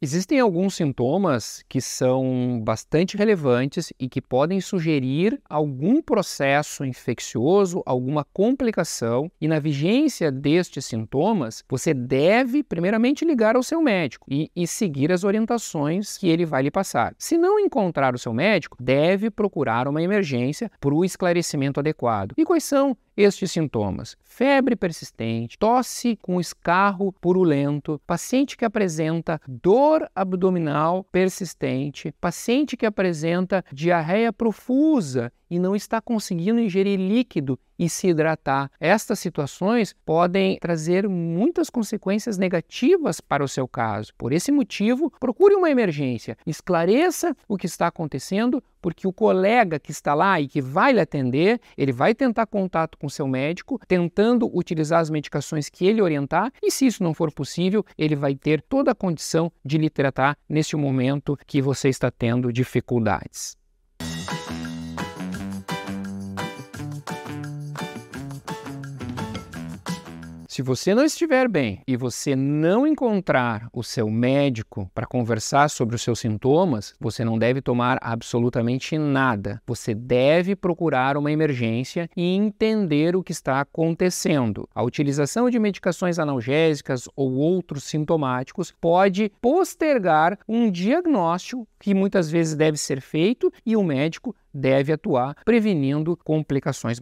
Existem alguns sintomas que são bastante relevantes e que podem sugerir algum processo infeccioso, alguma complicação, e na vigência destes sintomas, você deve primeiramente ligar ao seu médico e, e seguir as orientações que ele vai lhe passar. Se não encontrar o seu médico, deve procurar uma emergência para o esclarecimento adequado. E quais são estes sintomas: febre persistente, tosse com escarro purulento, paciente que apresenta dor abdominal persistente, paciente que apresenta diarreia profusa e não está conseguindo ingerir líquido e se hidratar. Estas situações podem trazer muitas consequências negativas para o seu caso. Por esse motivo, procure uma emergência, esclareça o que está acontecendo, porque o colega que está lá e que vai lhe atender, ele vai tentar contato com seu médico, tentando utilizar as medicações que ele orientar, e se isso não for possível, ele vai ter toda a condição de lhe tratar neste momento que você está tendo dificuldades. Se você não estiver bem e você não encontrar o seu médico para conversar sobre os seus sintomas, você não deve tomar absolutamente nada. Você deve procurar uma emergência e entender o que está acontecendo. A utilização de medicações analgésicas ou outros sintomáticos pode postergar um diagnóstico que muitas vezes deve ser feito e o médico deve atuar prevenindo complicações